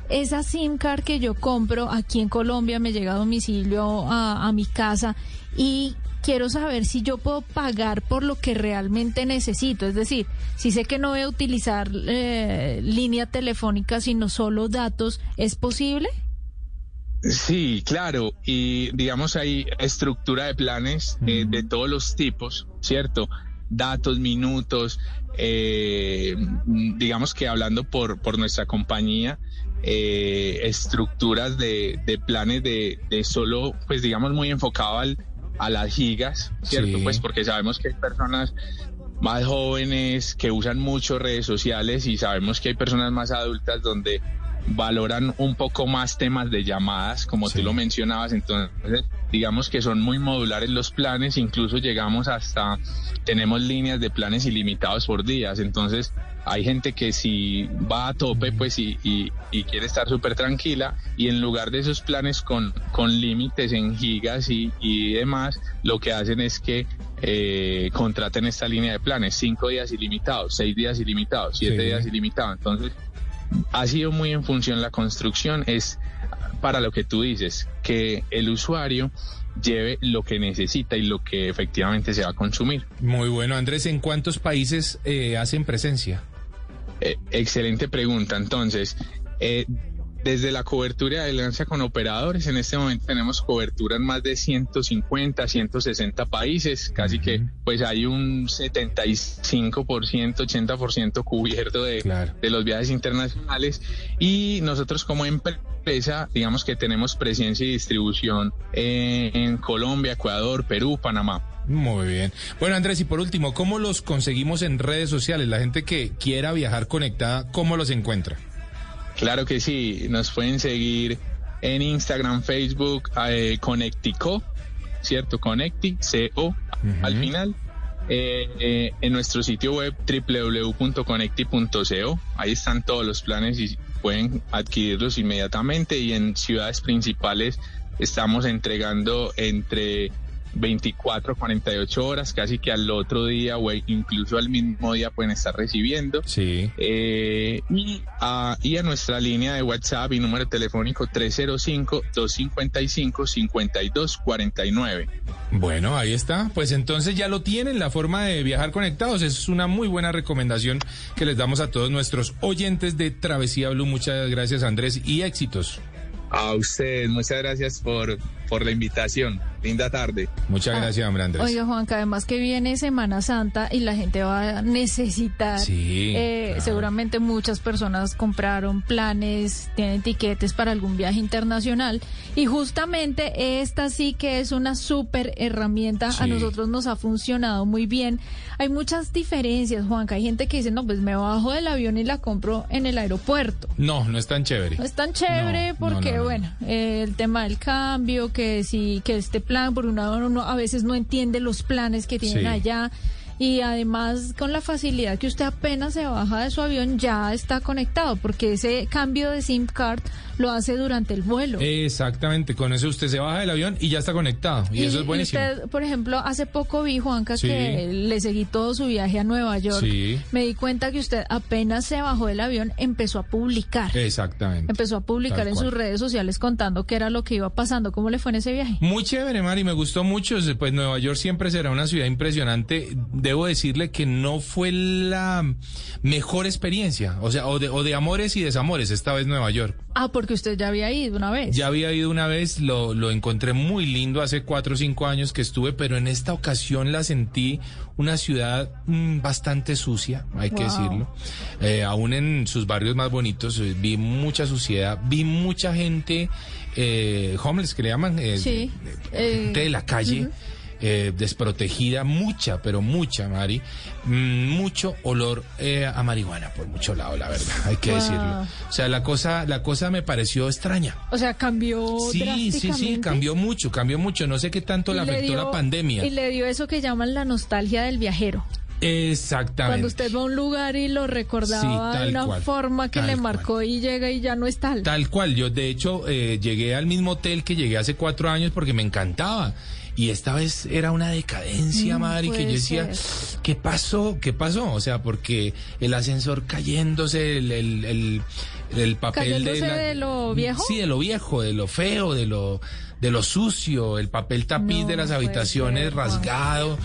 Esa SIM card que yo compro aquí en Colombia me llega a domicilio a, a mi casa y quiero saber si yo puedo pagar por lo que realmente necesito. Es decir, si sé que no voy a utilizar eh, línea telefónica, sino solo datos, ¿es posible? Sí, claro. Y digamos hay estructura de planes eh, de todos los tipos, ¿cierto? Datos, minutos, eh, digamos que hablando por, por nuestra compañía, eh, estructuras de, de planes de, de solo, pues digamos muy enfocado al, a las gigas, ¿cierto? Sí. Pues porque sabemos que hay personas más jóvenes que usan mucho redes sociales y sabemos que hay personas más adultas donde valoran un poco más temas de llamadas, como tú lo mencionabas, entonces digamos que son muy modulares los planes, incluso llegamos hasta, tenemos líneas de planes ilimitados por días, entonces hay gente que si va a tope pues y, y- y quiere estar súper tranquila y en lugar de esos planes con, con límites en gigas y, y demás, lo que hacen es que eh, contraten esta línea de planes, cinco días ilimitados, seis días ilimitados, siete Sí. días ilimitados, entonces ha sido muy en función la construcción, es para lo que tú dices, que el usuario lleve lo que necesita y lo que efectivamente se va a consumir. Muy bueno, Andrés. ¿En cuántos países eh, hacen presencia? Eh, excelente pregunta. Entonces, eh, desde la cobertura de alianza con operadores, en este momento tenemos cobertura en más de 150, 160 países, casi que pues hay un 75%, 80% cubierto de, de los viajes internacionales y nosotros como empresa, digamos que tenemos presencia y distribución eh, en Colombia, Ecuador, Perú, Panamá. Muy bien. Bueno, Andrés, y por último, ¿cómo los conseguimos en redes sociales? La gente que quiera viajar conectada, ¿cómo los encuentra? Claro que sí, nos pueden seguir en Instagram, Facebook, eh, Conectico, ¿cierto? Conecti, CO, al final. Eh, eh, en nuestro sitio web www.conecti.co, ahí están todos los planes y pueden adquirirlos inmediatamente y en ciudades principales estamos entregando entre 24 48 horas, casi que al otro día o incluso al mismo día pueden estar recibiendo. Sí. Eh, y, a, y a nuestra línea de WhatsApp y número telefónico 305-255-5249. Bueno, ahí está. Pues entonces ya lo tienen, la forma de viajar conectados. Es una muy buena recomendación que les damos a todos nuestros oyentes de Travesía Blue. Muchas gracias, Andrés, y éxitos. A ustedes, muchas gracias por, por la invitación. Linda tarde. Muchas gracias, hombre, Andrés. Oiga, Juanca, además que viene Semana Santa y la gente va a necesitar. Sí, eh, claro. Seguramente muchas personas compraron planes, tienen tiquetes para algún viaje internacional. Y justamente esta sí que es una súper herramienta. A nosotros nos ha funcionado muy bien. Hay muchas diferencias, Juanca. Hay gente que dice, no, pues me bajo del avión y la compro en el aeropuerto. No, no es tan chévere. No es tan chévere No, porque, no, no, no. bueno, eh, el tema del cambio, que sí, que este plan, por una uno a veces no entiende los planes que tienen Sí. allá. Y además con la facilidad que usted apenas se baja de su avión ya está conectado, porque ese cambio de SIM card lo hace durante el vuelo. Exactamente, con eso usted se baja del avión y ya está conectado. Y, eso es buenísimo. usted, por ejemplo, hace poco vi, Juanca, Sí. que le seguí todo su viaje a Nueva York. Sí. Me di cuenta que usted apenas se bajó del avión, empezó a publicar. Exactamente. Empezó a publicar Tal en cual. sus redes sociales contando qué era lo que iba pasando. ¿Cómo le fue en ese viaje? Muy chévere, Mari, me gustó mucho. Pues Nueva York siempre será una ciudad impresionante. Debo decirle que no fue la mejor experiencia, o sea, o de, o de amores y desamores, esta vez Nueva York. Ah, porque usted ya había ido una vez. Ya había ido una vez, lo, lo encontré muy lindo hace cuatro o cinco años que estuve, pero en esta ocasión la sentí una ciudad mm, bastante sucia, hay que decirlo. Eh, aún en sus barrios más bonitos eh, vi mucha suciedad, vi mucha gente eh, homeless que le llaman, eh, Sí. Eh, gente de la calle. Eh, desprotegida, mucha, pero mucha, Mari, mm, mucho olor eh, a marihuana por mucho lado, la verdad, hay que Wow. decirlo. O sea, la cosa, la cosa me pareció extraña. O sea, cambió Sí, sí, sí, cambió mucho, cambió mucho. No sé qué tanto le afectó dio- la pandemia. Y le dio eso que llaman la nostalgia del viajero. Exactamente. Cuando usted va a un lugar y lo recordaba Sí, de una cual, forma que le cual. marcó y llega y ya no es tal. Tal cual, yo de hecho eh, llegué al mismo hotel que llegué hace cuatro años porque me encantaba. Y esta vez era una decadencia, Mm, Mari, que yo decía, ¿qué pasó? ¿Qué pasó? O sea, porque el ascensor cayéndose, el, el, el, el papel de, ¿Cayéndose la- de lo viejo? Sí, de lo viejo, de lo feo, de lo, de lo sucio, el papel tapiz No, de las puede habitaciones rasgado.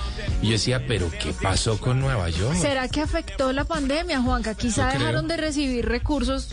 Y yo decía, ¿pero qué pasó con Nueva York? ¿Será que afectó la pandemia, Juanca? Quizá Yo creo. dejaron de recibir recursos,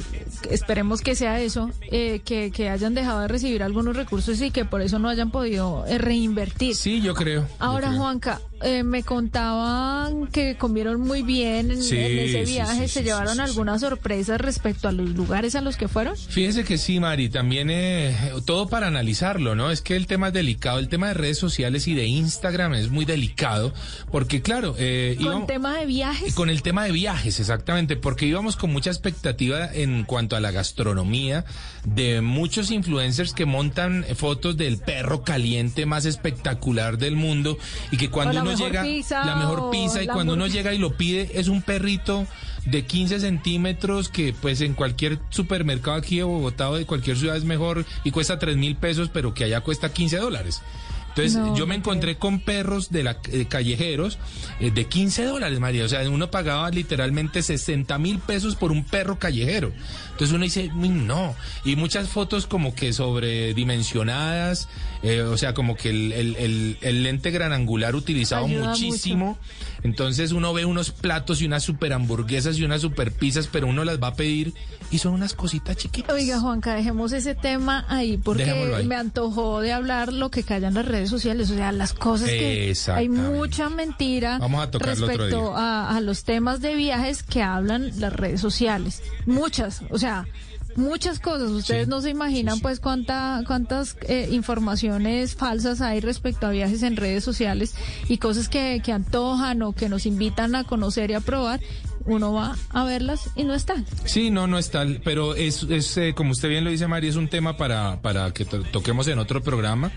esperemos que sea eso, eh, que, que hayan dejado de recibir algunos recursos y que por eso no hayan podido eh, reinvertir. Sí, yo creo. yo Ahora, creo. Juanca, eh, me contaban que comieron muy bien en, Sí, en ese viaje. sí, ¿Se llevaron algunas sorpresas respecto a los lugares a los que fueron? Fíjese que sí, Mari, también eh, todo para analizarlo, ¿no? Es que el tema es delicado, el tema de redes sociales y de Instagram es muy delicado, porque claro, eh, Con íbamos- tema de viajes. con el tema de viajes, exactamente, porque íbamos con mucha expectativa en cuanto a la gastronomía de muchos influencers que montan fotos del perro caliente más espectacular del mundo y que cuando O la uno mejor llega, pizza, la mejor pizza y cuando uno llega y lo pide es un perrito de 15 centímetros que pues en cualquier supermercado aquí de Bogotá o de cualquier ciudad es mejor y cuesta 3 mil pesos, pero que allá cuesta 15 dólares. Entonces No, yo me encontré con perros de la eh, callejeros eh, de 15 dólares, María. O sea, uno pagaba literalmente 60 mil pesos por un perro callejero. Entonces uno dice, "Uy, no. Y muchas fotos como que sobredimensionadas, eh, o sea, como que el, el- el- el lente gran angular utilizado Ayuda muchísimo. Entonces uno ve unos platos y unas super hamburguesas y unas super pizzas, pero uno las va a pedir y son unas cositas chiquitas. Oiga, Juanca, dejemos ese tema ahí porque ahí. me antojó de hablar lo que callan las redes sociales, o sea, las cosas que hay mucha mentira Vamos a respecto a los temas de viajes que hablan las redes sociales. Muchas, o sea, muchas cosas. Ustedes no se imaginan pues cuánta, cuántas eh, informaciones falsas hay respecto a viajes en redes sociales y cosas que, que antojan o que nos invitan a conocer y a probar. Uno va a verlas y no están. Sí, no, no es tal, pero es, es eh, como usted bien lo dice, María, es un tema para, para que to- toquemos en otro programa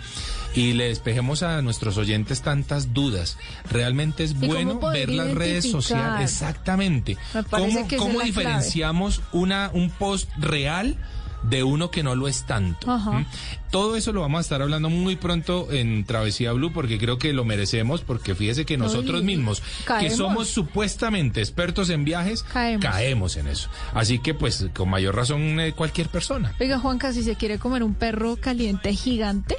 y le despejemos a nuestros oyentes tantas dudas. Realmente es bueno ver las redes sociales. Exactamente. ¿Cómo, cómo diferenciamos una, un post real? de uno que no lo es tanto. Ajá. ¿m? Todo eso lo vamos a estar hablando muy pronto en Travesía Blue porque creo que lo merecemos porque fíjese que nosotros Uy, mismos que somos supuestamente expertos en viajes Caemos. caemos en eso. Así que pues con mayor razón eh, cualquier persona. Oiga, Juanca, si se quiere comer un perro caliente gigante,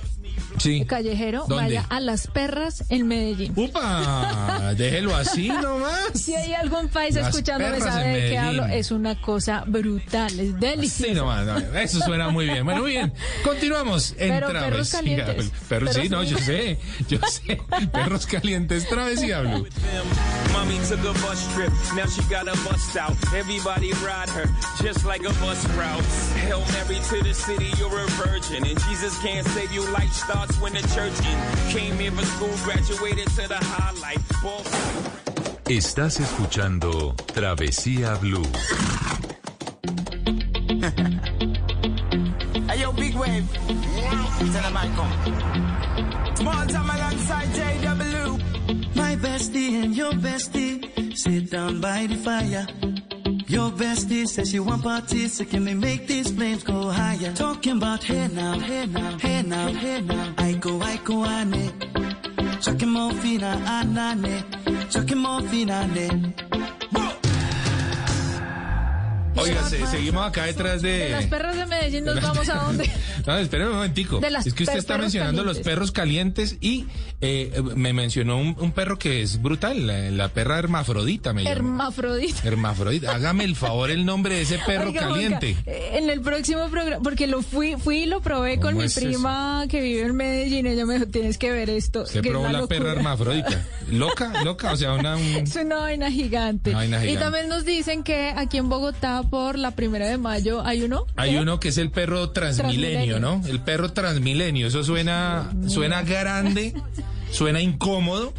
Sí. callejero, ¿Dónde? vaya a las perras en Medellín. ¡Upa! Déjelo así nomás. Si hay algún país Las escuchándome sabe de qué hablo, es una cosa brutal, es delicioso. Sí, nomás, no, eso suena muy bien. Bueno, muy bien. Continuamos en Pero perros Travesía calientes. Perros, sí, Perros no, yo sé, yo sé. Perros calientes, Travesía Blue. Mommy took a bus trip, now she got a bust out. Everybody ride her, just like a bus route. Hail Mary to the city, you're a virgin. And Jesus can't save you, life starts when the church in. Came here for school, graduated to the highlight. Ball Estás escuchando Travesía Blue. Hey yo, big wave. Tell them I come. Small time alongside JW. My bestie and your bestie sit down by the fire. Your bestie says she want parties, so can we make these flames go higher? Talking about hey now, hey now, hey now, hey now. I go, I go, I ane. Chucking morphina, anane. Chucking morphina, ane. Oiga, se- seguimos acá detrás De las de... perras de Medellín nos vamos a dónde? No, espéreme un momentico. De las Es que usted está mencionando los perros calientes y eh, me mencionó un, un perro que es brutal, la, la perra hermafrodita me. Hermafrodita. Hermafrodita. Hágame el favor el nombre de ese perro Oiga, caliente. Eh, en el próximo programa, porque lo fui, fui y lo probé con ¿Cómo mi eso? prima que vive en Medellín. Ella me dijo, tienes que ver esto. Usted que es probó una la perra locura". hermafrodita. Loca, loca, o sea, una... un- Es una vaina gigante. Una vaina Y gigante. también nos dicen que aquí en Bogotá, por la primera de mayo, hay uno. Hay ¿Qué? uno que es el perro transmilenio, Transmilenio. ¿no? El perro transmilenio. Eso suena, suena grande, suena incómodo.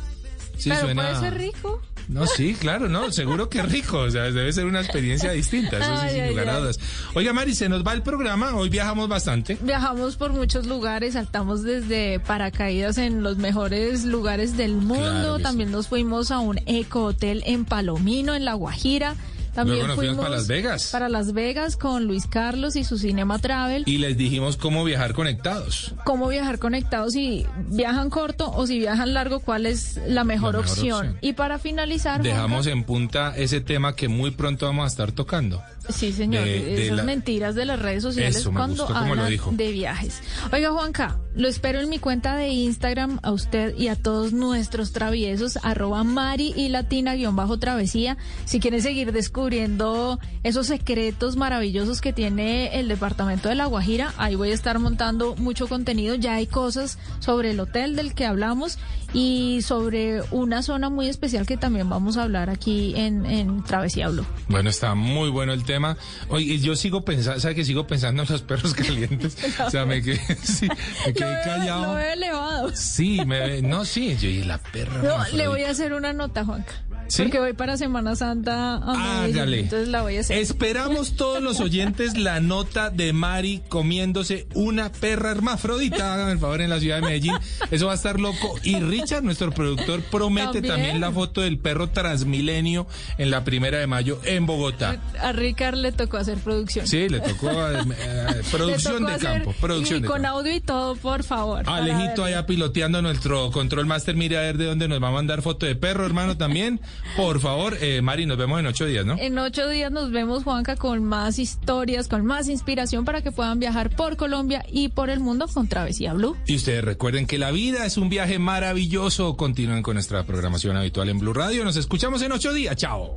Sí, Pero suena... puede ser rico. No, sí, claro, no, seguro que rico, o sea, debe ser una experiencia distinta, eso sí, Ay, sin ay, lugar a dudas. Oiga, Mari, se nos va el programa, hoy viajamos bastante. Viajamos por muchos lugares, saltamos desde paracaídas en los mejores lugares del mundo. Claro También nos fuimos a un eco hotel en Palomino, en La Guajira. También Luego nos fuimos para Las Vegas. Para Las Vegas con Luis Carlos y su Cinema Travel. Y les dijimos cómo viajar conectados. Cómo viajar conectados, si viajan corto o si viajan largo, cuál es la mejor, La mejor opción? opción. Y para finalizar, Dejamos Juanca- en punta ese tema que muy pronto vamos a estar tocando. Sí, señor. de- de Esas la- mentiras de las redes sociales Eso, cuando hablan de viajes. Oiga, Juanca, lo espero en mi cuenta de Instagram a usted y a todos nuestros traviesos, arroba Mari y Latina guion bajo travesía. Si quieren seguir descubriendo esos secretos maravillosos que tiene el departamento de La Guajira, ahí voy a estar montando mucho contenido. Ya hay cosas sobre el hotel del que hablamos y sobre una zona muy especial que también vamos a hablar aquí en, en Travesía Blue. Bueno, está muy bueno el tema. Oye, yo sigo pensando, ¿sabe que sigo pensando en los perros calientes? O sea, me quedé, sí, me Lo quedé veo, callado. lo veo elevado. Sí, me, no, sí, yo y la perra. No, le voy a hacer una nota, Juanca. ¿Sí? Porque voy para Semana Santa a Hágale. entonces la voy a hacer. Esperamos todos los oyentes la nota de Mari comiéndose una perra hermafrodita. Háganme el favor en la ciudad de Medellín. Eso va a estar loco. Y Richard, nuestro productor, promete también, También. la foto del perro Transmilenio en la primera de mayo en Bogotá. A Ricard le tocó hacer producción. Sí, le tocó eh, eh, Le producción tocó de campo. Producción y de con campo. audio y todo, por favor. Alejito allá piloteando nuestro control master. Mire a ver de dónde nos va a mandar foto de perro, hermano, también. Por favor, eh, Mari, nos vemos en ocho días, ¿no? En ocho días nos vemos, Juanca, con más historias, con más inspiración para que puedan viajar por Colombia y por el mundo con Travesía Blue. Y ustedes recuerden que la vida es un viaje maravilloso. Continúen con nuestra programación habitual en Blue Radio. Nos escuchamos en ocho días. Chao.